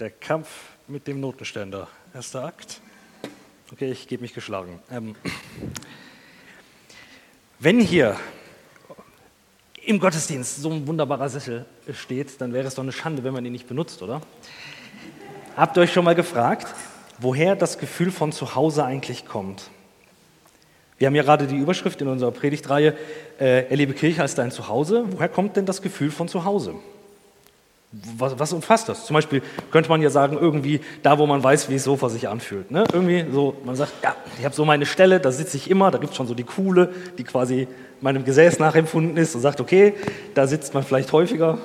Der Kampf mit dem Notenständer. Erster Akt. Okay, ich gebe mich geschlagen. Ähm, wenn hier im Gottesdienst so ein wunderbarer Sessel steht, dann wäre es doch eine Schande, wenn man ihn nicht benutzt, oder? Habt ihr euch schon mal gefragt, woher das Gefühl von zu Hause eigentlich kommt? Wir haben ja gerade die Überschrift in unserer Predigtreihe, äh, Erlebe Kirche als dein Zuhause. Woher kommt denn das Gefühl von zu Hause? Was, was, umfasst das? Zum Beispiel könnte man ja sagen, irgendwie da, wo man weiß, wie das Sofa sich anfühlt. Ne? Irgendwie so, man sagt, ja, ich habe so meine Stelle, da sitze ich immer, da gibt es schon so die Kuhle, die quasi meinem Gesäß nachempfunden ist und sagt, okay, da sitzt man vielleicht häufiger,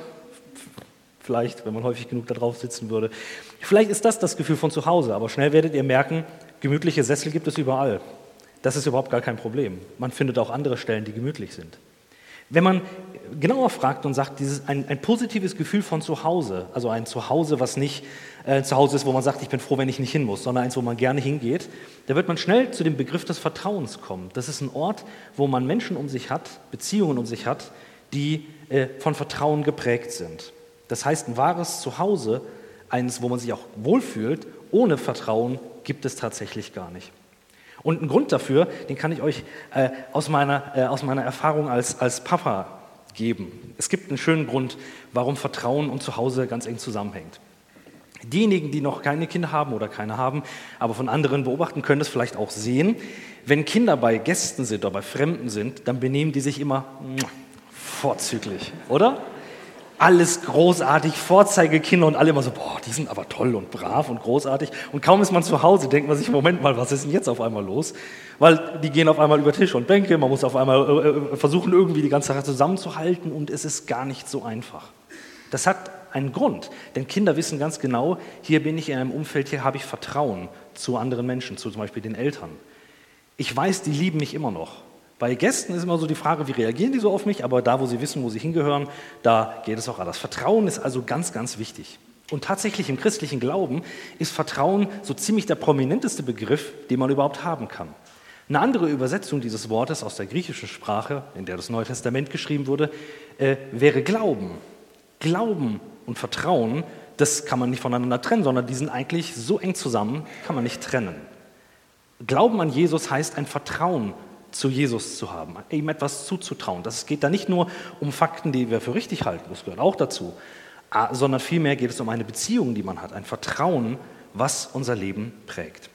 vielleicht, wenn man häufig genug da drauf sitzen würde. Vielleicht ist das das Gefühl von zu Hause, aber schnell werdet ihr merken, gemütliche Sessel gibt es überall. Das ist überhaupt gar kein Problem. Man findet auch andere Stellen, die gemütlich sind. Wenn man genauer fragt und sagt, dieses, ein, ein positives Gefühl von Zuhause, also ein Zuhause, was nicht äh, Zuhause ist, wo man sagt, ich bin froh, wenn ich nicht hin muss, sondern eins, wo man gerne hingeht, da wird man schnell zu dem Begriff des Vertrauens kommen. Das ist ein Ort, wo man Menschen um sich hat, Beziehungen um sich hat, die äh, von Vertrauen geprägt sind. Das heißt, ein wahres Zuhause, eines, wo man sich auch wohlfühlt, ohne Vertrauen gibt es tatsächlich gar nicht. Und ein Grund dafür, den kann ich euch äh, aus, meiner, äh, aus meiner Erfahrung als, als Papa geben. Es gibt einen schönen Grund, warum Vertrauen und Zuhause ganz eng zusammenhängt. Diejenigen, die noch keine Kinder haben oder keine haben, aber von anderen beobachten, können das vielleicht auch sehen. Wenn Kinder bei Gästen sind oder bei Fremden sind, dann benehmen die sich immer vorzüglich, oder? Alles großartig, Vorzeigekinder und alle immer so, boah, die sind aber toll und brav und großartig. Und kaum ist man zu Hause, denkt man sich, Moment mal, was ist denn jetzt auf einmal los? Weil die gehen auf einmal über Tisch und Bänke, man muss auf einmal äh, äh, versuchen, irgendwie die ganze Sache zusammenzuhalten und es ist gar nicht so einfach. Das hat einen Grund, denn Kinder wissen ganz genau, hier bin ich in einem Umfeld, hier habe ich Vertrauen zu anderen Menschen, zu zum Beispiel den Eltern. Ich weiß, die lieben mich immer noch. Bei Gästen ist immer so die Frage, wie reagieren die so auf mich, aber da, wo sie wissen, wo sie hingehören, da geht es auch alles. Vertrauen ist also ganz, ganz wichtig. Und tatsächlich im christlichen Glauben ist Vertrauen so ziemlich der prominenteste Begriff, den man überhaupt haben kann. Eine andere Übersetzung dieses Wortes aus der griechischen Sprache, in der das Neue Testament geschrieben wurde, äh, wäre Glauben. Glauben und Vertrauen, das kann man nicht voneinander trennen, sondern die sind eigentlich so eng zusammen, kann man nicht trennen. Glauben an Jesus heißt ein Vertrauen zu Jesus zu haben, ihm etwas zuzutrauen. Das geht da nicht nur um Fakten, die wir für richtig halten, das gehört auch dazu, ah, sondern vielmehr geht es um eine Beziehung, die man hat, ein Vertrauen, was unser Leben prägt.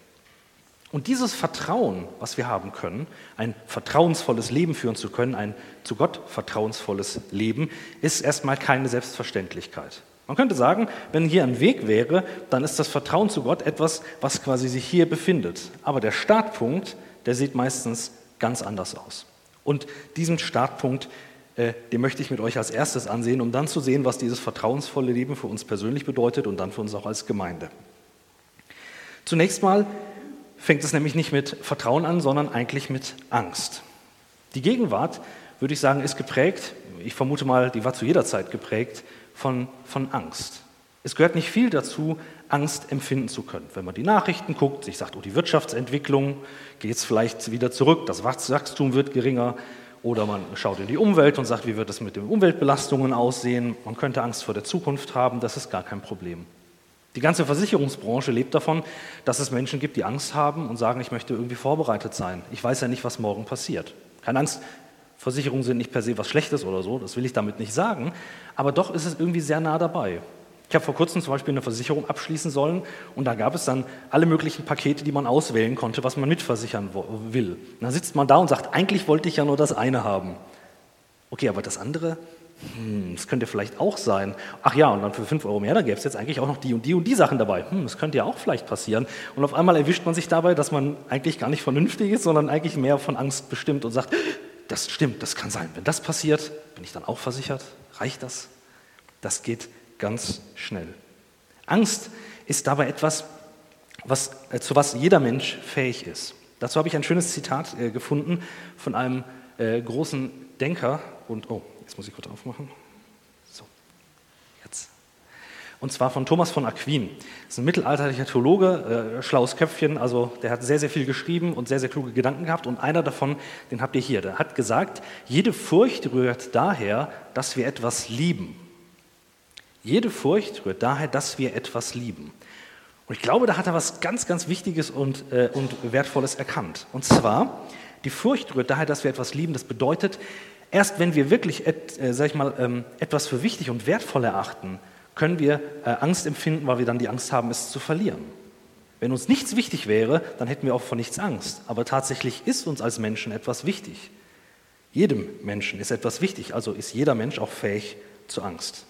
Und dieses Vertrauen, was wir haben können, ein vertrauensvolles Leben führen zu können, ein zu Gott vertrauensvolles Leben, ist erstmal keine Selbstverständlichkeit. Man könnte sagen, wenn hier ein Weg wäre, dann ist das Vertrauen zu Gott etwas, was quasi sich hier befindet. Aber der Startpunkt, der sieht meistens ganz anders aus. Und diesen Startpunkt, äh, den möchte ich mit euch als erstes ansehen, um dann zu sehen, was dieses vertrauensvolle Leben für uns persönlich bedeutet und dann für uns auch als Gemeinde. Zunächst mal fängt es nämlich nicht mit Vertrauen an, sondern eigentlich mit Angst. Die Gegenwart, würde ich sagen, ist geprägt, ich vermute mal, die war zu jeder Zeit geprägt, von, von Angst. Es gehört nicht viel dazu, Angst empfinden zu können. Wenn man die Nachrichten guckt, sich sagt, oh, die Wirtschaftsentwicklung geht es vielleicht wieder zurück, das Wachstum wird geringer, oder man schaut in die Umwelt und sagt, wie wird es mit den Umweltbelastungen aussehen, man könnte Angst vor der Zukunft haben, das ist gar kein Problem. Die ganze Versicherungsbranche lebt davon, dass es Menschen gibt, die Angst haben und sagen, ich möchte irgendwie vorbereitet sein. Ich weiß ja nicht, was morgen passiert. Keine Angst, Versicherungen sind nicht per se was Schlechtes oder so, das will ich damit nicht sagen, aber doch ist es irgendwie sehr nah dabei. Ich habe vor kurzem zum Beispiel eine Versicherung abschließen sollen und da gab es dann alle möglichen Pakete, die man auswählen konnte, was man mitversichern will. Und dann sitzt man da und sagt, eigentlich wollte ich ja nur das eine haben. Okay, aber das andere, hm, das könnte vielleicht auch sein. Ach ja, und dann für 5 Euro mehr, da gäbe es jetzt eigentlich auch noch die und die und die Sachen dabei. Hm, das könnte ja auch vielleicht passieren. Und auf einmal erwischt man sich dabei, dass man eigentlich gar nicht vernünftig ist, sondern eigentlich mehr von Angst bestimmt und sagt, das stimmt, das kann sein. Wenn das passiert, bin ich dann auch versichert? Reicht das? Das geht ganz schnell. Angst ist dabei etwas, was, äh, zu was jeder Mensch fähig ist. Dazu habe ich ein schönes Zitat äh, gefunden von einem äh, großen Denker und, oh, jetzt muss ich kurz aufmachen. So, jetzt. Und zwar von Thomas von Aquin. Das ist ein mittelalterlicher Theologe, äh, schlaues Köpfchen, also der hat sehr, sehr viel geschrieben und sehr, sehr kluge Gedanken gehabt. Und einer davon, den habt ihr hier, der hat gesagt, jede Furcht rührt daher, dass wir etwas lieben. Jede Furcht rührt daher, dass wir etwas lieben. Und ich glaube, da hat er was ganz, ganz Wichtiges und, äh, und Wertvolles erkannt. Und zwar, die Furcht rührt daher, dass wir etwas lieben. Das bedeutet, erst wenn wir wirklich et, äh, sag ich mal, ähm, etwas für wichtig und wertvoll erachten, können wir äh, Angst empfinden, weil wir dann die Angst haben, es zu verlieren. Wenn uns nichts wichtig wäre, dann hätten wir auch vor nichts Angst. Aber tatsächlich ist uns als Menschen etwas wichtig. Jedem Menschen ist etwas wichtig, also ist jeder Mensch auch fähig zur Angst.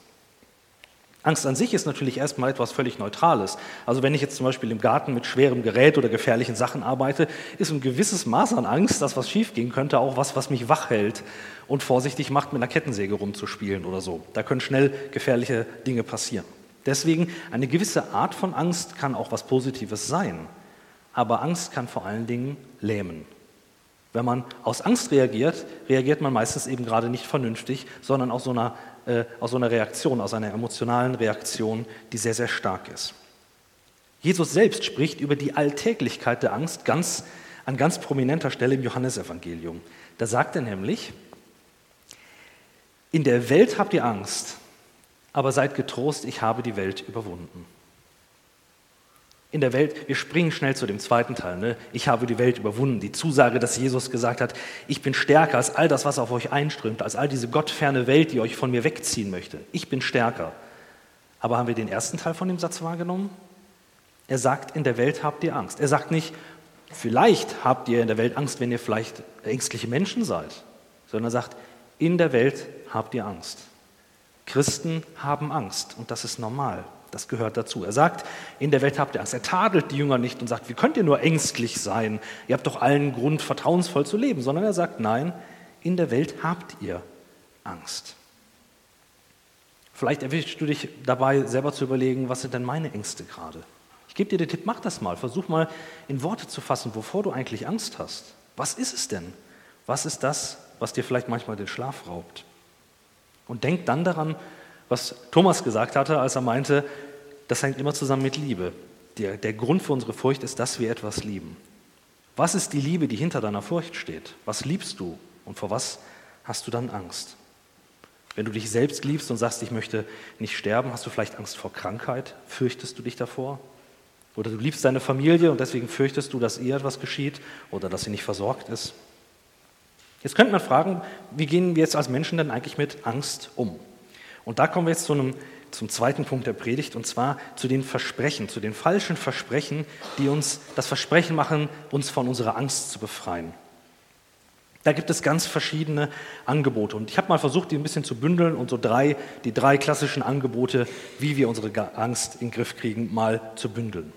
Angst an sich ist natürlich erstmal etwas völlig Neutrales. Also wenn ich jetzt zum Beispiel im Garten mit schwerem Gerät oder gefährlichen Sachen arbeite, ist ein gewisses Maß an Angst, dass was schiefgehen könnte, auch was, was mich wach hält und vorsichtig macht, mit einer Kettensäge rumzuspielen oder so. Da können schnell gefährliche Dinge passieren. Deswegen eine gewisse Art von Angst kann auch was Positives sein. Aber Angst kann vor allen Dingen lähmen. Wenn man aus Angst reagiert, reagiert man meistens eben gerade nicht vernünftig, sondern aus so einer äh, aus einer Reaktion, aus einer emotionalen Reaktion, die sehr, sehr stark ist. Jesus selbst spricht über die Alltäglichkeit der Angst ganz, an ganz prominenter Stelle im Johannesevangelium. Da sagt er nämlich, in der Welt habt ihr Angst, aber seid getrost, ich habe die Welt überwunden in der Welt, wir springen schnell zu dem zweiten Teil. Ne? Ich habe die Welt überwunden. Die Zusage, dass Jesus gesagt hat, ich bin stärker als all das, was auf euch einströmt, als all diese gottferne Welt, die euch von mir wegziehen möchte. Ich bin stärker. Aber haben wir den ersten Teil von dem Satz wahrgenommen? Er sagt, in der Welt habt ihr Angst. Er sagt nicht, vielleicht habt ihr in der Welt Angst, wenn ihr vielleicht ängstliche Menschen seid, sondern er sagt, in der Welt habt ihr Angst. Christen haben Angst und das ist normal. Das gehört dazu. Er sagt, in der Welt habt ihr Angst. Er tadelt die Jünger nicht und sagt, wie könnt ihr nur ängstlich sein? Ihr habt doch allen Grund, vertrauensvoll zu leben. Sondern er sagt, nein, in der Welt habt ihr Angst. Vielleicht erwischst du dich dabei, selber zu überlegen, was sind denn meine Ängste gerade? Ich gebe dir den Tipp, mach das mal. Versuch mal in Worte zu fassen, wovor du eigentlich Angst hast. Was ist es denn? Was ist das, was dir vielleicht manchmal den Schlaf raubt? Und denk dann daran, was Thomas gesagt hatte, als er meinte, das hängt immer zusammen mit Liebe. Der, der Grund für unsere Furcht ist, dass wir etwas lieben. Was ist die Liebe, die hinter deiner Furcht steht? Was liebst du und vor was hast du dann Angst? Wenn du dich selbst liebst und sagst, ich möchte nicht sterben, hast du vielleicht Angst vor Krankheit? Fürchtest du dich davor? Oder du liebst deine Familie und deswegen fürchtest du, dass ihr etwas geschieht oder dass sie nicht versorgt ist? Jetzt könnte man fragen, wie gehen wir jetzt als Menschen denn eigentlich mit Angst um? Und da kommen wir jetzt zu einem, zum zweiten Punkt der Predigt, und zwar zu den Versprechen, zu den falschen Versprechen, die uns das Versprechen machen, uns von unserer Angst zu befreien. Da gibt es ganz verschiedene Angebote. Und ich habe mal versucht, die ein bisschen zu bündeln und so drei, die drei klassischen Angebote, wie wir unsere Angst in den Griff kriegen, mal zu bündeln.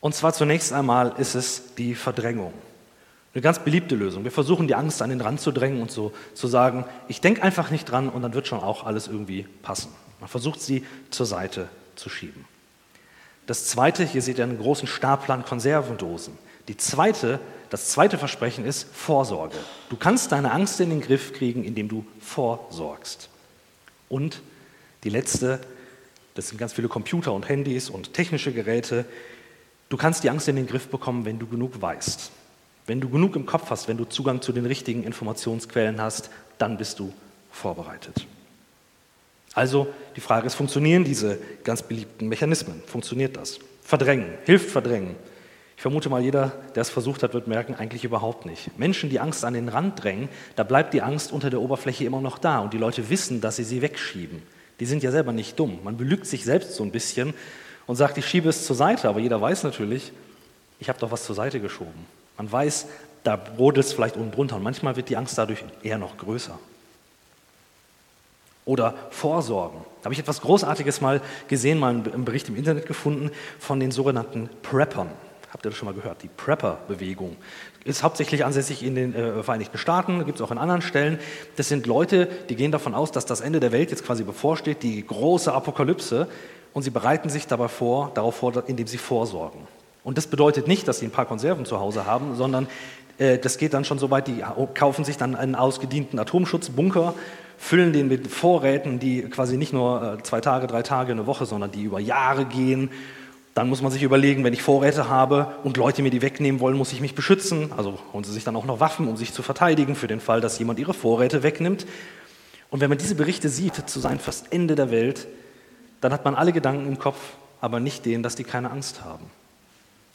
Und zwar zunächst einmal ist es die Verdrängung. Eine ganz beliebte Lösung. Wir versuchen die Angst an den Rand zu drängen und so zu sagen, ich denke einfach nicht dran und dann wird schon auch alles irgendwie passen. Man versucht sie zur Seite zu schieben. Das zweite, hier seht ihr einen großen Stapel Konservendosen. Die zweite, das zweite Versprechen ist Vorsorge. Du kannst deine Angst in den Griff kriegen, indem du vorsorgst. Und die letzte, das sind ganz viele Computer und Handys und technische Geräte. Du kannst die Angst in den Griff bekommen, wenn du genug weißt. Wenn du genug im Kopf hast, wenn du Zugang zu den richtigen Informationsquellen hast, dann bist du vorbereitet. Also die Frage ist, funktionieren diese ganz beliebten Mechanismen? Funktioniert das? Verdrängen, hilft verdrängen. Ich vermute mal, jeder, der es versucht hat, wird merken, eigentlich überhaupt nicht. Menschen, die Angst an den Rand drängen, da bleibt die Angst unter der Oberfläche immer noch da und die Leute wissen, dass sie sie wegschieben. Die sind ja selber nicht dumm. Man belügt sich selbst so ein bisschen und sagt, ich schiebe es zur Seite, aber jeder weiß natürlich, ich habe doch was zur Seite geschoben. Man weiß, da brodelt es vielleicht unten drunter und manchmal wird die Angst dadurch eher noch größer. Oder Vorsorgen. Da habe ich etwas Großartiges mal gesehen, mal einen Bericht im Internet gefunden von den sogenannten Preppern. Habt ihr das schon mal gehört? Die Prepper-Bewegung ist hauptsächlich ansässig in den äh, Vereinigten Staaten, gibt es auch in anderen Stellen. Das sind Leute, die gehen davon aus, dass das Ende der Welt jetzt quasi bevorsteht, die große Apokalypse, und sie bereiten sich dabei vor, darauf vor, indem sie vorsorgen. Und das bedeutet nicht, dass sie ein paar Konserven zu Hause haben, sondern äh, das geht dann schon so weit, die kaufen sich dann einen ausgedienten Atomschutzbunker, füllen den mit Vorräten, die quasi nicht nur äh, zwei Tage, drei Tage, eine Woche, sondern die über Jahre gehen. Dann muss man sich überlegen, wenn ich Vorräte habe und Leute mir die wegnehmen wollen, muss ich mich beschützen. Also holen sie sich dann auch noch Waffen, um sich zu verteidigen, für den Fall, dass jemand ihre Vorräte wegnimmt. Und wenn man diese Berichte sieht, zu sein fast Ende der Welt, dann hat man alle Gedanken im Kopf, aber nicht den, dass die keine Angst haben.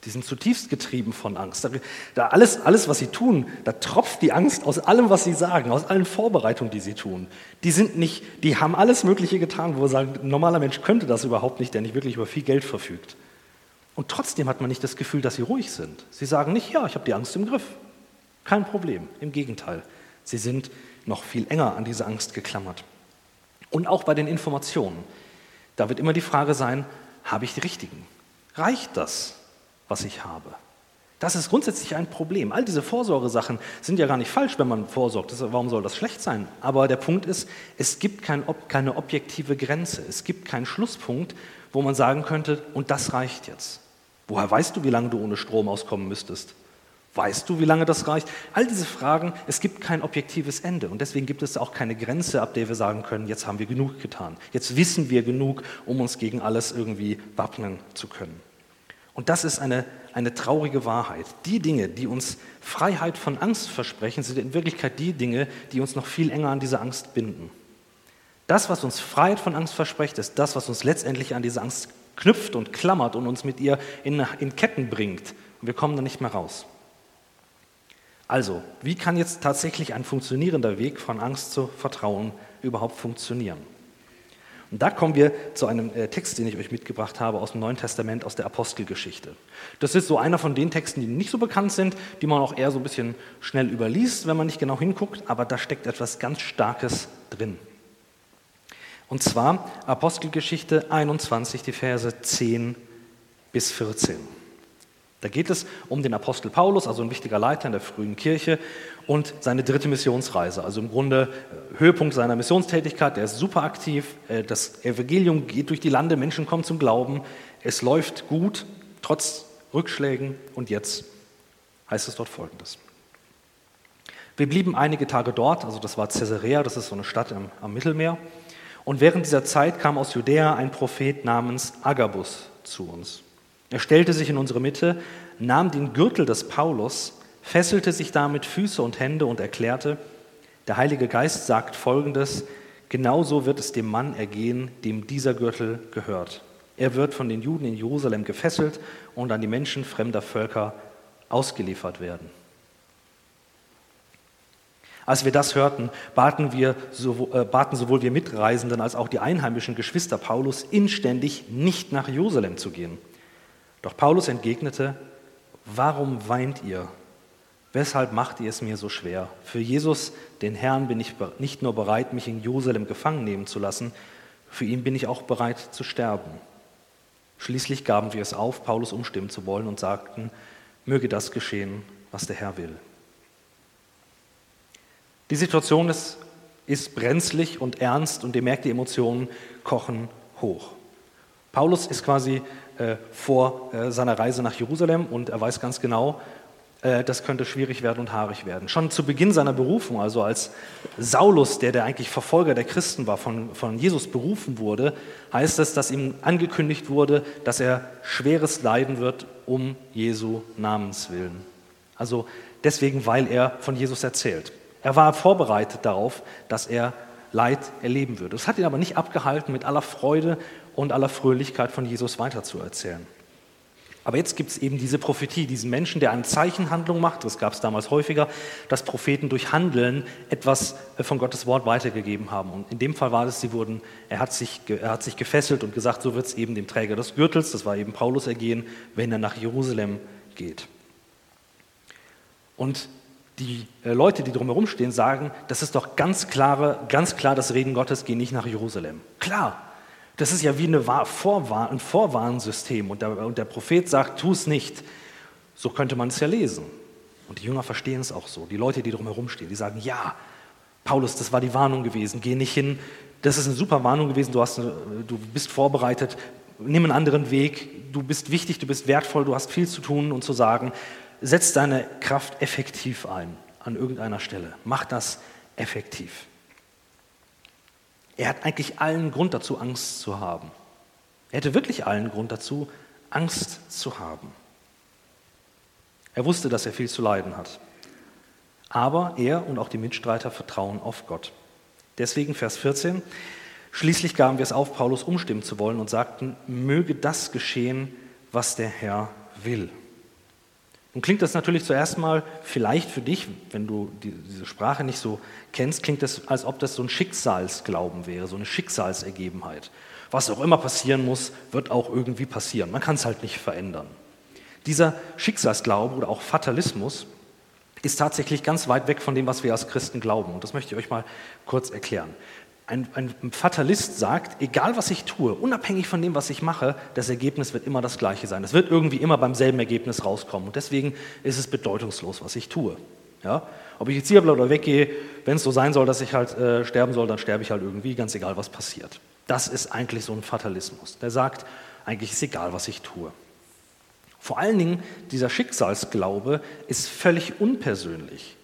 Die sind zutiefst getrieben von Angst. Da alles, alles, was sie tun, da tropft die Angst aus allem, was sie sagen, aus allen Vorbereitungen, die sie tun. Die sind nicht, die haben alles Mögliche getan, wo wir sagen, ein normaler Mensch könnte das überhaupt nicht, der nicht wirklich über viel Geld verfügt. Und trotzdem hat man nicht das Gefühl, dass sie ruhig sind. Sie sagen nicht, ja, ich habe die Angst im Griff. Kein Problem. Im Gegenteil. Sie sind noch viel enger an diese Angst geklammert. Und auch bei den Informationen. Da wird immer die Frage sein, habe ich die richtigen? Reicht das? Was ich habe. Das ist grundsätzlich ein Problem. All diese Vorsorgesachen sind ja gar nicht falsch, wenn man vorsorgt. warum soll das schlecht sein? Aber der Punkt ist, es gibt kein, keine objektive Grenze. Es gibt keinen Schlusspunkt, wo man sagen könnte, und das reicht jetzt. Woher weißt du, wie lange du ohne Strom auskommen müsstest? Weißt du, wie lange das reicht? All diese Fragen, es gibt kein objektives Ende und deswegen gibt es auch keine Grenze, ab der wir sagen können, jetzt haben wir genug getan. Jetzt wissen wir genug, um uns gegen alles irgendwie wappnen zu können. Und das ist eine, eine traurige Wahrheit. Die Dinge, die uns Freiheit von Angst versprechen, sind in Wirklichkeit die Dinge, die uns noch viel enger an diese Angst binden. Das, was uns Freiheit von Angst verspricht, ist das, was uns letztendlich an diese Angst knüpft und klammert und uns mit ihr in, in Ketten bringt. Und wir kommen da nicht mehr raus. Also, wie kann jetzt tatsächlich ein funktionierender Weg von Angst zu Vertrauen überhaupt funktionieren? Und da kommen wir zu einem äh, Text, den ich euch mitgebracht habe aus dem Neuen Testament, aus der Apostelgeschichte. Das ist so einer von den Texten, die nicht so bekannt sind, die man auch eher so ein bisschen schnell überliest, wenn man nicht genau hinguckt, aber da steckt etwas ganz Starkes drin. Und zwar Apostelgeschichte 21, die Verse 10 bis 14. Da geht es um den Apostel Paulus, also ein wichtiger Leiter in der frühen Kirche, und seine dritte Missionsreise. Also im Grunde äh, Höhepunkt seiner Missionstätigkeit. Er ist super aktiv. Äh, das Evangelium geht durch die Lande, Menschen kommen zum Glauben. Es läuft gut, trotz Rückschlägen. Und jetzt heißt es dort Folgendes. Wir blieben einige Tage dort, also das war Caesarea, das ist so eine Stadt am, am Mittelmeer. Und während dieser Zeit kam aus Judäa ein Prophet namens Agabus zu uns. Er stellte sich in unsere Mitte, nahm den Gürtel des Paulus, fesselte sich damit Füße und Hände und erklärte, der Heilige Geist sagt Folgendes, genauso wird es dem Mann ergehen, dem dieser Gürtel gehört. Er wird von den Juden in Jerusalem gefesselt und an die Menschen fremder Völker ausgeliefert werden. Als wir das hörten, baten, wir, äh, baten sowohl wir Mitreisenden als auch die einheimischen Geschwister Paulus inständig, nicht nach Jerusalem zu gehen. Doch Paulus entgegnete, warum weint ihr? Weshalb macht ihr es mir so schwer? Für Jesus, den Herrn, bin ich nicht nur bereit, mich in Jerusalem gefangen nehmen zu lassen, für ihn bin ich auch bereit zu sterben. Schließlich gaben wir es auf, Paulus umstimmen zu wollen und sagten, möge das geschehen, was der Herr will. Die Situation ist, ist brenzlig und ernst und ihr merkt, die Emotionen kochen hoch. Paulus ist quasi äh, vor äh, seiner Reise nach Jerusalem und er weiß ganz genau, das könnte schwierig werden und haarig werden. Schon zu Beginn seiner Berufung, also als Saulus, der der eigentlich Verfolger der Christen war, von, von Jesus berufen wurde, heißt es, dass ihm angekündigt wurde, dass er schweres leiden wird um Jesu Namens willen. Also deswegen, weil er von Jesus erzählt. Er war vorbereitet darauf, dass er Leid erleben würde. Das hat ihn aber nicht abgehalten, mit aller Freude und aller Fröhlichkeit von Jesus weiterzuerzählen. Aber jetzt gibt es eben diese Prophetie, diesen Menschen, der eine Zeichenhandlung macht, das gab es damals häufiger, dass Propheten durch Handeln etwas äh, von Gottes Wort weitergegeben haben. Und in dem Fall war es, sie wurden, er hat sich, er hat sich gefesselt und gesagt, so wird es eben dem Träger des Gürtels, das war eben Paulus ergehen, wenn er nach Jerusalem geht. Und die äh, Leute, die drumherum stehen, sagen, das ist doch ganz, klare, ganz klar das Reden Gottes, geh nicht nach Jerusalem. Klar, das ist ja wie eine Vorwarn, ein Vorwarnsystem. Und der, und der Prophet sagt, tu es nicht. So könnte man es ja lesen. Und die Jünger verstehen es auch so. Die Leute, die drumherum stehen, die sagen, ja, Paulus, das war die Warnung gewesen. Geh nicht hin. Das ist eine super Warnung gewesen. Du, hast, du bist vorbereitet. Nimm einen anderen Weg. Du bist wichtig, du bist wertvoll, du hast viel zu tun und zu sagen. Setz deine Kraft effektiv ein an irgendeiner Stelle. Mach das effektiv. Er hat eigentlich allen Grund dazu, Angst zu haben. Er hätte wirklich allen Grund dazu, Angst zu haben. Er wusste, dass er viel zu leiden hat. Aber er und auch die Mitstreiter vertrauen auf Gott. Deswegen Vers 14, schließlich gaben wir es auf, Paulus umstimmen zu wollen und sagten, möge das geschehen, was der Herr will. Nun klingt das natürlich zuerst mal vielleicht für dich, wenn du diese Sprache nicht so kennst, klingt das, als ob das so ein Schicksalsglauben wäre, so eine Schicksalsergebenheit. Was auch immer passieren muss, wird auch irgendwie passieren. Man kann es halt nicht verändern. Dieser Schicksalsglaube oder auch Fatalismus ist tatsächlich ganz weit weg von dem, was wir als Christen glauben. Und das möchte ich euch mal kurz erklären. Ein, ein, Fatalist sagt, egal was ich tue, unabhängig von dem, was ich mache, das Ergebnis wird immer das gleiche sein. Es wird irgendwie immer beim selben Ergebnis rauskommen. Und deswegen ist es bedeutungslos, was ich tue. Ja? Ob ich jetzt hier bleibe oder weggehe, wenn es so sein soll, dass ich halt äh, sterben soll, dann sterbe ich halt irgendwie, ganz egal, was passiert. Das ist eigentlich so ein Fatalismus. Der sagt, eigentlich ist egal, was ich tue. Vor allen Dingen, dieser Schicksalsglaube ist völlig unpersönlich.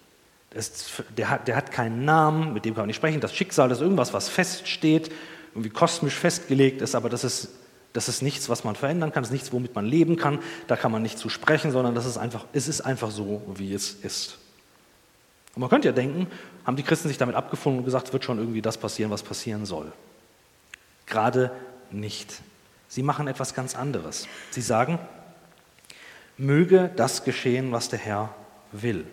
Ist, der, hat, der hat keinen Namen, mit dem kann man nicht sprechen. Das Schicksal ist irgendwas, was feststeht, irgendwie kosmisch festgelegt ist, aber das ist, das ist nichts, was man verändern kann, das ist nichts, womit man leben kann. Da kann man nicht zu sprechen, sondern das ist einfach, es ist einfach so, wie es ist. Und man könnte ja denken, haben die Christen sich damit abgefunden und gesagt, wird schon irgendwie das passieren, was passieren soll. Gerade nicht. Sie machen etwas ganz anderes. Sie sagen, möge das geschehen, was der Herr will.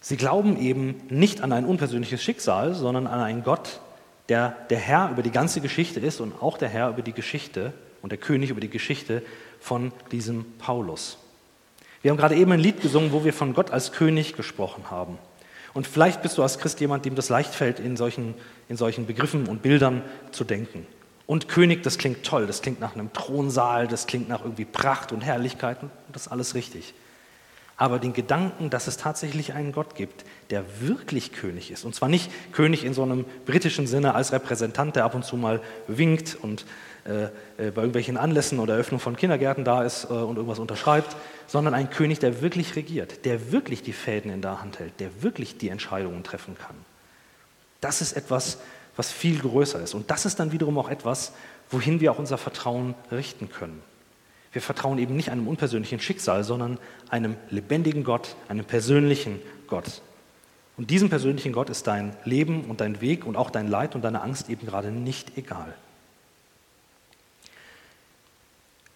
Sie glauben eben nicht an ein unpersönliches Schicksal, sondern an einen Gott, der der Herr über die ganze Geschichte ist und auch der Herr über die Geschichte und der König über die Geschichte von diesem Paulus. Wir haben gerade eben ein Lied gesungen, wo wir von Gott als König gesprochen haben. Und vielleicht bist du als Christ jemand, dem das leicht fällt, in solchen, in solchen Begriffen und Bildern zu denken. Und König, das klingt toll, das klingt nach einem Thronsaal, das klingt nach irgendwie Pracht und Herrlichkeit und das ist alles richtig aber den Gedanken, dass es tatsächlich einen Gott gibt, der wirklich König ist. Und zwar nicht König in so einem britischen Sinne als Repräsentant, der ab und zu mal winkt und äh, äh, bei irgendwelchen Anlässen oder Eröffnung von Kindergärten da ist äh, und irgendwas unterschreibt, sondern ein König, der wirklich regiert, der wirklich die Fäden in der Hand hält, der wirklich die Entscheidungen treffen kann. Das ist etwas, was viel größer ist. Und das ist dann wiederum auch etwas, wohin wir auch unser Vertrauen richten können. Wir vertrauen eben nicht einem unpersönlichen Schicksal, sondern einem lebendigen Gott, einem persönlichen Gott. Und diesem persönlichen Gott ist dein Leben und dein Weg und auch dein Leid und deine Angst eben gerade nicht egal.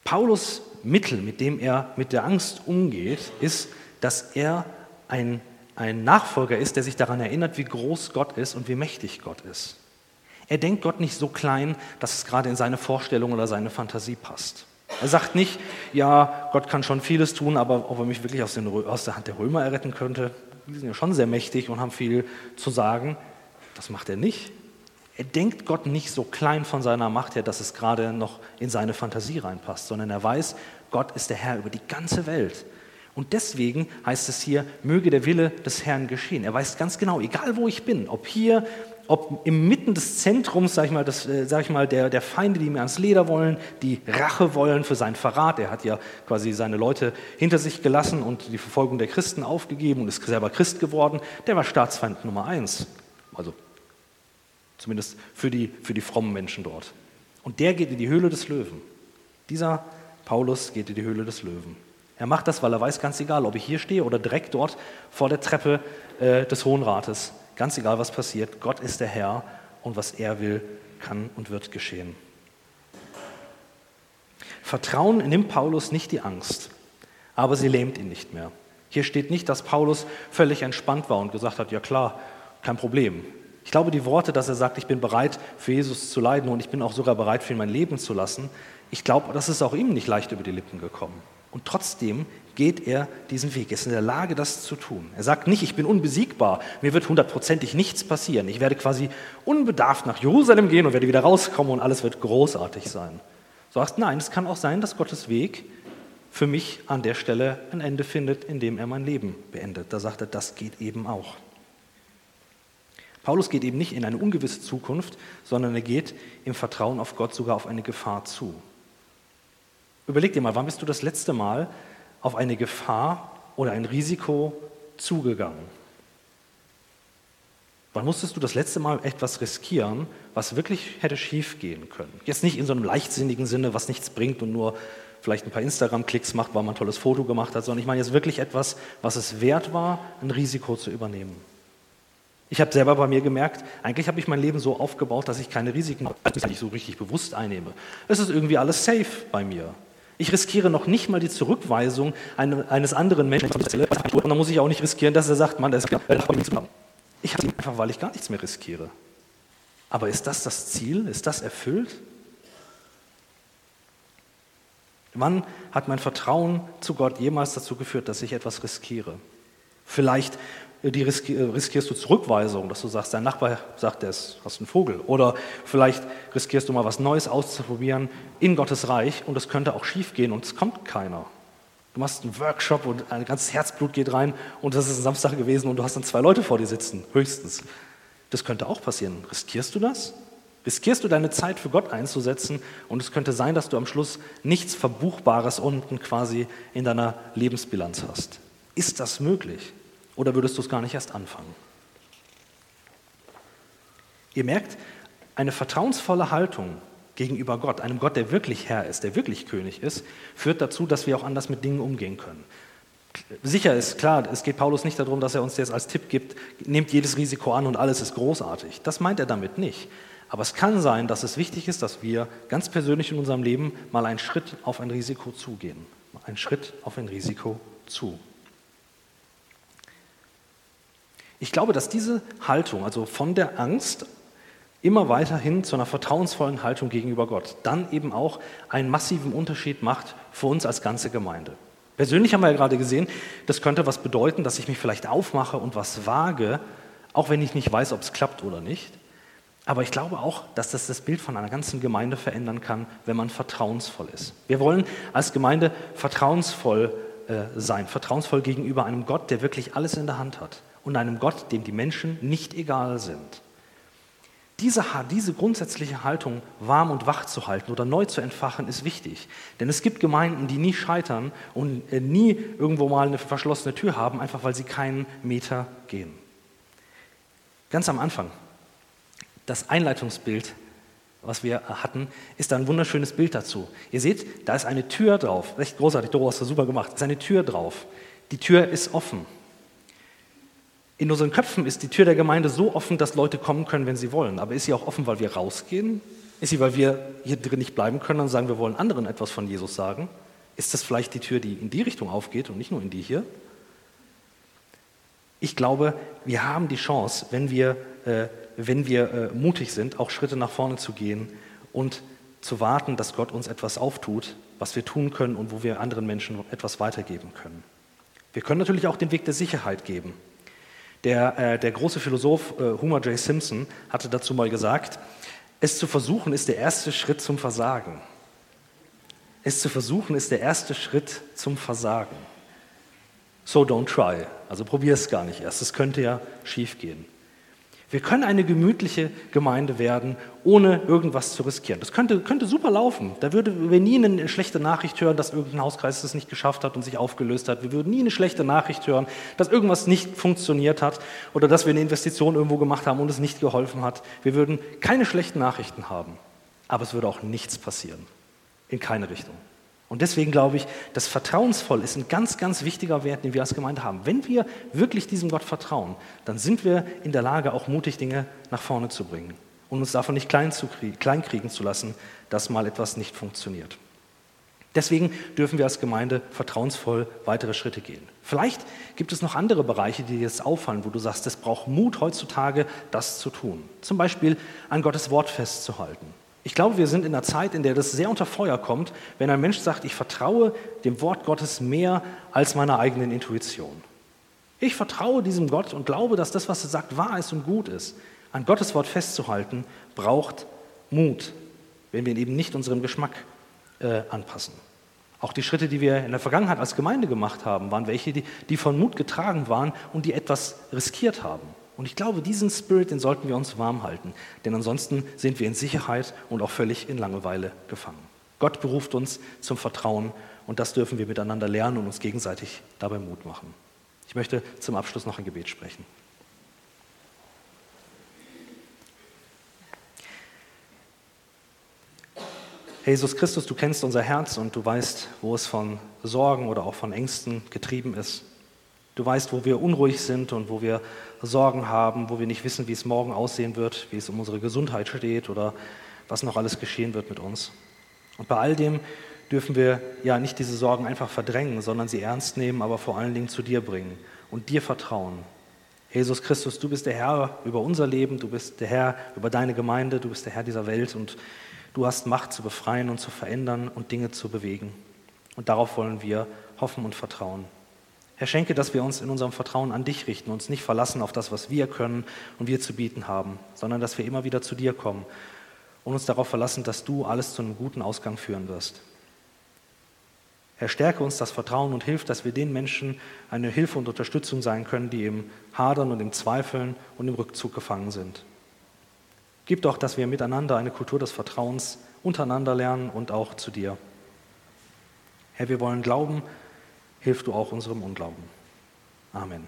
Paulus Mittel, mit dem er mit der Angst umgeht, ist, dass er ein, ein Nachfolger ist, der sich daran erinnert, wie groß Gott ist und wie mächtig Gott ist. Er denkt Gott nicht so klein, dass es gerade in seine Vorstellung oder seine Fantasie passt. Er sagt nicht, ja, Gott kann schon vieles tun, aber ob er mich wirklich aus, den, aus der Hand der Römer erretten könnte, die sind ja schon sehr mächtig und haben viel zu sagen. Das macht er nicht. Er denkt Gott nicht so klein von seiner Macht her, dass es gerade noch in seine Fantasie reinpasst, sondern er weiß, Gott ist der Herr über die ganze Welt. Und deswegen heißt es hier, möge der Wille des Herrn geschehen. Er weiß ganz genau, egal wo ich bin, ob hier ob inmitten des Zentrums, sag ich mal, das, äh, sag ich mal der, der Feinde, die mir ans Leder wollen, die Rache wollen für seinen Verrat. Er hat ja quasi seine Leute hinter sich gelassen und die Verfolgung der Christen aufgegeben und ist selber Christ geworden. Der war Staatsfeind Nummer eins. Also zumindest für die, für die frommen Menschen dort. Und der geht in die Höhle des Löwen. Dieser Paulus geht in die Höhle des Löwen. Er macht das, weil er weiß, ganz egal, ob ich hier stehe oder direkt dort vor der Treppe äh, des Hohen Rates. Ganz egal, was passiert, Gott ist der Herr und was er will, kann und wird geschehen. Vertrauen nimmt Paulus nicht die Angst, aber sie lähmt ihn nicht mehr. Hier steht nicht, dass Paulus völlig entspannt war und gesagt hat, ja klar, kein Problem. Ich glaube, die Worte, dass er sagt, ich bin bereit, für Jesus zu leiden und ich bin auch sogar bereit, für ihn mein Leben zu lassen, ich glaube, das ist auch ihm nicht leicht über die Lippen gekommen. Und trotzdem geht er diesen Weg, er ist in der Lage, das zu tun. Er sagt nicht, ich bin unbesiegbar, mir wird hundertprozentig nichts passieren. Ich werde quasi unbedarft nach Jerusalem gehen und werde wieder rauskommen und alles wird großartig sein. Du sagst, nein, es kann auch sein, dass Gottes Weg für mich an der Stelle ein Ende findet, indem er mein Leben beendet. Da sagt er, das geht eben auch. Paulus geht eben nicht in eine ungewisse Zukunft, sondern er geht im Vertrauen auf Gott sogar auf eine Gefahr zu. Überleg dir mal, wann bist du das letzte Mal auf eine Gefahr oder ein Risiko zugegangen? Wann musstest du das letzte Mal etwas riskieren, was wirklich hätte schief gehen können? Jetzt nicht in so einem leichtsinnigen Sinne, was nichts bringt und nur vielleicht ein paar Instagram-Klicks macht, weil man ein tolles Foto gemacht hat, sondern ich meine jetzt wirklich etwas, was es wert war, ein Risiko zu übernehmen. Ich habe selber bei mir gemerkt, eigentlich habe ich mein Leben so aufgebaut, dass ich keine Risiken nicht so richtig bewusst einnehme. Es ist irgendwie alles safe bei mir. Ich riskiere noch nicht mal die Zurückweisung eines anderen Menschen. Und dann muss ich auch nicht riskieren, dass er sagt, Mann, das ist Ich habe einfach, weil ich gar nichts mehr riskiere. Aber ist das das Ziel? Ist das erfüllt? Wann hat mein Vertrauen zu Gott jemals dazu geführt, dass ich etwas riskiere? Vielleicht die äh, riskierst du Zurückweisung, dass du sagst, dein Nachbar sagt, du hast einen Vogel. Oder vielleicht riskierst du mal was Neues auszuprobieren in Gottes Reich und es könnte auch schief gehen und es kommt keiner. Du machst einen Workshop und ein ganzes Herzblut geht rein und das ist ein Samstag gewesen und du hast dann zwei Leute vor dir sitzen, höchstens. Das könnte auch passieren. Riskierst du das? Riskierst du deine Zeit für Gott einzusetzen und es könnte sein, dass du am Schluss nichts Verbuchbares unten quasi in deiner Lebensbilanz hast. Ist das möglich? Oder würdest du es gar nicht erst anfangen? Ihr merkt, eine vertrauensvolle Haltung gegenüber Gott, einem Gott, der wirklich Herr ist, der wirklich König ist, führt dazu, dass wir auch anders mit Dingen umgehen können. Sicher ist klar, es geht Paulus nicht darum, dass er uns jetzt als Tipp gibt, nehmt jedes Risiko an und alles ist großartig. Das meint er damit nicht. Aber es kann sein, dass es wichtig ist, dass wir ganz persönlich in unserem Leben mal einen Schritt auf ein Risiko zugehen. Einen Schritt auf ein Risiko zu. Ich glaube, dass diese Haltung, also von der Angst immer weiter hin zu einer vertrauensvollen Haltung gegenüber Gott, dann eben auch einen massiven Unterschied macht für uns als ganze Gemeinde. Persönlich haben wir ja gerade gesehen, das könnte was bedeuten, dass ich mich vielleicht aufmache und was wage, auch wenn ich nicht weiß, ob es klappt oder nicht. Aber ich glaube auch, dass das das Bild von einer ganzen Gemeinde verändern kann, wenn man vertrauensvoll ist. Wir wollen als Gemeinde vertrauensvoll äh, sein, vertrauensvoll gegenüber einem Gott, der wirklich alles in der Hand hat und einem Gott, dem die Menschen nicht egal sind. Diese, diese grundsätzliche Haltung warm und wach zu halten oder neu zu entfachen, ist wichtig. Denn es gibt Gemeinden, die nie scheitern und äh, nie irgendwo mal eine verschlossene Tür haben, einfach weil sie keinen Meter gehen. Ganz am Anfang das Einleitungsbild, was wir hatten, ist ein wunderschönes Bild dazu. Ihr seht, da ist eine Tür drauf. Recht großartig, Doro hast du super gemacht. Da ist eine Tür drauf. Die Tür ist offen. In unseren Köpfen ist die Tür der Gemeinde so offen, dass Leute kommen können, wenn sie wollen. Aber ist sie auch offen, weil wir rausgehen? Ist sie, weil wir hier drin nicht bleiben können und sagen, wir wollen anderen etwas von Jesus sagen? Ist das vielleicht die Tür, die in die Richtung aufgeht und nicht nur in die hier? Ich glaube, wir haben die Chance, wenn wir wenn wir äh, mutig sind, auch Schritte nach vorne zu gehen und zu warten, dass Gott uns etwas auftut, was wir tun können und wo wir anderen Menschen etwas weitergeben können. Wir können natürlich auch den Weg der Sicherheit geben. Der, äh, der große Philosoph äh, Homer J. Simpson hatte dazu mal gesagt, es zu versuchen ist der erste Schritt zum Versagen. Es zu versuchen ist der erste Schritt zum Versagen. So don't try. Also probier es gar nicht erst. Es könnte ja schief gehen. Wir können eine gemütliche Gemeinde werden, ohne irgendwas zu riskieren. Das könnte, könnte super laufen. Da würden wir nie eine schlechte Nachricht hören, dass irgendein Hauskreis es nicht geschafft hat und sich aufgelöst hat. Wir würden nie eine schlechte Nachricht hören, dass irgendwas nicht funktioniert hat oder dass wir eine Investition irgendwo gemacht haben und es nicht geholfen hat. Wir würden keine schlechten Nachrichten haben. Aber es würde auch nichts passieren. In keine Richtung. Und deswegen glaube ich, dass vertrauensvoll ist ein ganz, ganz wichtiger Wert, den wir als Gemeinde haben. Wenn wir wirklich diesem Gott vertrauen, dann sind wir in der Lage, auch mutig Dinge nach vorne zu bringen und uns davon nicht klein zu kriegen, kleinkriegen zu lassen, dass mal etwas nicht funktioniert. Deswegen dürfen wir als Gemeinde vertrauensvoll weitere Schritte gehen. Vielleicht gibt es noch andere Bereiche, die dir jetzt auffallen, wo du sagst, es braucht Mut heutzutage, das zu tun. Zum Beispiel an Gottes Wort festzuhalten ich glaube, wir sind in einer Zeit, in der das sehr unter Feuer kommt, wenn ein Mensch sagt, ich vertraue dem Wort Gottes mehr als meiner eigenen Intuition. Ich vertraue diesem Gott und glaube, dass das, was er sagt, wahr ist und gut ist. An Gottes Wort festzuhalten, braucht Mut, wenn wir ihn eben nicht unserem Geschmack äh, anpassen. Auch die Schritte, die wir in der Vergangenheit als Gemeinde gemacht haben, waren welche, die, die von Mut getragen waren und die etwas riskiert haben. Und ich glaube, diesen Spirit, den sollten wir uns warm halten, denn ansonsten sind wir in Sicherheit und auch völlig in Langeweile gefangen. Gott beruft uns zum Vertrauen und das dürfen wir miteinander lernen und uns gegenseitig dabei Mut machen. Ich möchte zum Abschluss noch ein Gebet sprechen. Jesus Christus, du kennst unser Herz und du weißt, wo es von Sorgen oder auch von Ängsten getrieben ist. Du weißt, wo wir unruhig sind und wo wir Sorgen haben, wo wir nicht wissen, wie es morgen aussehen wird, wie es um unsere Gesundheit steht oder was noch alles geschehen wird mit uns. Und bei all dem dürfen wir ja nicht diese Sorgen einfach verdrängen, sondern sie ernst nehmen, aber vor allen Dingen zu dir bringen und dir vertrauen. Jesus Christus, du bist der Herr über unser Leben, du bist der Herr über deine Gemeinde, du bist der Herr dieser Welt und du hast Macht zu befreien und zu verändern und Dinge zu bewegen. Und darauf wollen wir hoffen und vertrauen. Herr, schenke, dass wir uns in unserem Vertrauen an dich richten, uns nicht verlassen auf das, was wir können und wir zu bieten haben, sondern dass wir immer wieder zu dir kommen und uns darauf verlassen, dass du alles zu einem guten Ausgang führen wirst. Herr, stärke uns das Vertrauen und hilf, dass wir den Menschen eine Hilfe und Unterstützung sein können, die im Hadern und im Zweifeln und im Rückzug gefangen sind. Gib doch, dass wir miteinander eine Kultur des Vertrauens untereinander lernen und auch zu dir. Herr, wir wollen glauben, hilf du auch unserem Unglauben. Amen.